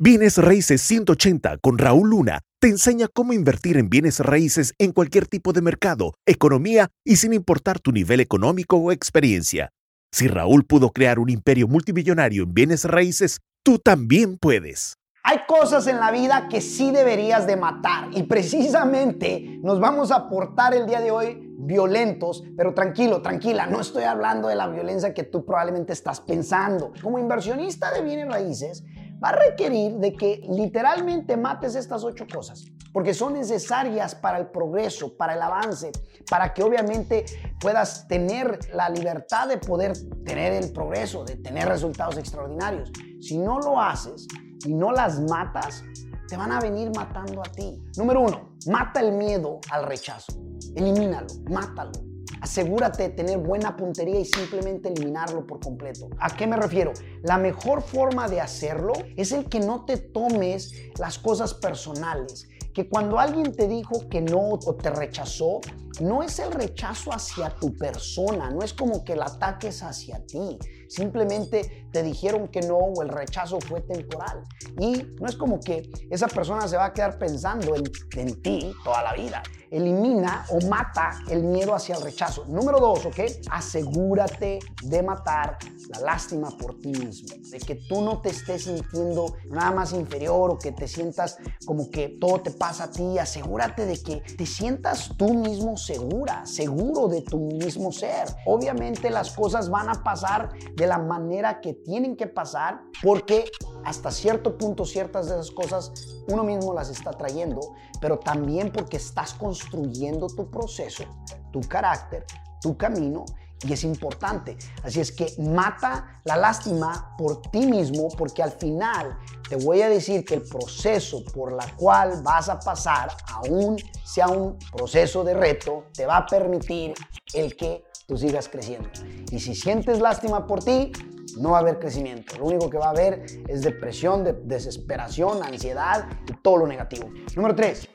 Bienes Raíces 180 con Raúl Luna te enseña cómo invertir en bienes raíces en cualquier tipo de mercado, economía y sin importar tu nivel económico o experiencia. Si Raúl pudo crear un imperio multimillonario en bienes raíces, tú también puedes. Hay cosas en la vida que sí deberías de matar y precisamente nos vamos a portar el día de hoy violentos, pero tranquilo, tranquila, no estoy hablando de la violencia que tú probablemente estás pensando. Como inversionista de bienes raíces, va a requerir de que literalmente mates estas ocho cosas, porque son necesarias para el progreso, para el avance, para que obviamente puedas tener la libertad de poder tener el progreso, de tener resultados extraordinarios. Si no lo haces y no las matas, te van a venir matando a ti. Número uno, mata el miedo al rechazo. Elimínalo, mátalo. Asegúrate de tener buena puntería y simplemente eliminarlo por completo. ¿A qué me refiero? La mejor forma de hacerlo es el que no te tomes las cosas personales. Que cuando alguien te dijo que no o te rechazó, no es el rechazo hacia tu persona, no es como que el ataque es hacia ti. Simplemente te dijeron que no o el rechazo fue temporal. Y no es como que esa persona se va a quedar pensando en, en ti toda la vida. Elimina o mata el miedo hacia el rechazo. Número dos, ¿ok? Asegúrate de matar la lástima por ti mismo. De que tú no te estés sintiendo nada más inferior o que te sientas como que todo te pasa a ti. Asegúrate de que te sientas tú mismo segura, seguro de tu mismo ser. Obviamente las cosas van a pasar de la manera que tienen que pasar porque hasta cierto punto ciertas de esas cosas uno mismo las está trayendo, pero también porque estás construyendo tu proceso, tu carácter, tu camino y es importante. Así es que mata la lástima por ti mismo porque al final te voy a decir que el proceso por la cual vas a pasar, aún sea un proceso de reto, te va a permitir el que tú sigas creciendo. Y si sientes lástima por ti, no va a haber crecimiento. Lo único que va a haber es depresión, desesperación, ansiedad y todo lo negativo. Número tres,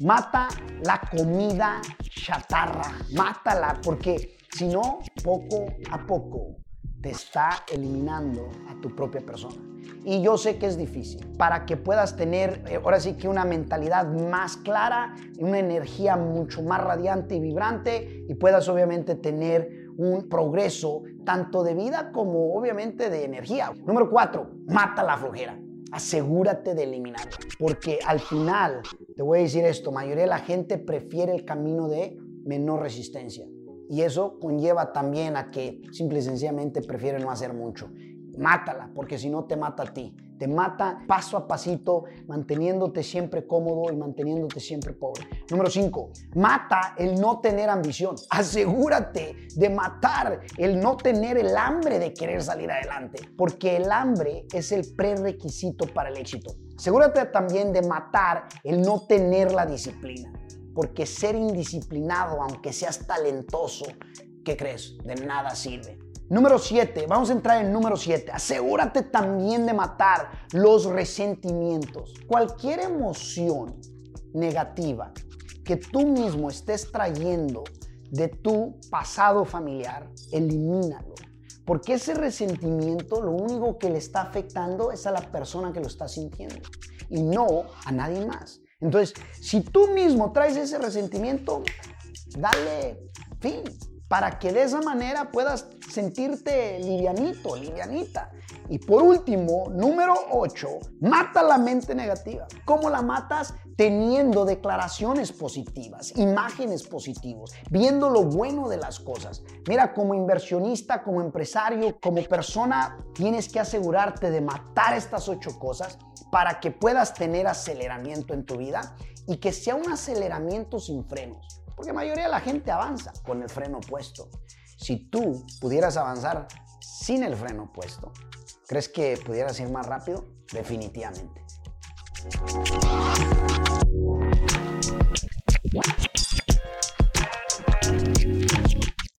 mata la comida chatarra. Mátala porque si no, poco a poco te está eliminando a tu propia persona. Y yo sé que es difícil. Para que puedas tener, eh, ahora sí que una mentalidad más clara, una energía mucho más radiante y vibrante y puedas obviamente tener un progreso tanto de vida como obviamente de energía. Número cuatro, mata la flojera. Asegúrate de eliminarla. Porque al final, te voy a decir esto, mayoría de la gente prefiere el camino de menor resistencia. Y eso conlleva también a que simple y sencillamente prefieren no hacer mucho. Mátala, porque si no te mata a ti. Te mata paso a pasito, manteniéndote siempre cómodo y manteniéndote siempre pobre. Número 5. Mata el no tener ambición. Asegúrate de matar el no tener el hambre de querer salir adelante, porque el hambre es el prerequisito para el éxito. Asegúrate también de matar el no tener la disciplina porque ser indisciplinado, aunque seas talentoso, ¿qué crees? De nada sirve. Número 7, vamos a entrar en número 7. Asegúrate también de matar los resentimientos. Cualquier emoción negativa que tú mismo estés trayendo de tu pasado familiar, elimínalo. Porque ese resentimiento lo único que le está afectando es a la persona que lo está sintiendo y no a nadie más. Entonces, si tú mismo traes ese resentimiento, dale fin para que de esa manera puedas sentirte livianito, livianita. Y por último, número 8, mata la mente negativa. ¿Cómo la matas? Teniendo declaraciones positivas, imágenes positivas, viendo lo bueno de las cosas. Mira, como inversionista, como empresario, como persona, tienes que asegurarte de matar estas ocho cosas para que puedas tener aceleramiento en tu vida y que sea un aceleramiento sin frenos. Porque la mayoría de la gente avanza con el freno puesto. Si tú pudieras avanzar sin el freno puesto, ¿crees que pudieras ir más rápido? Definitivamente.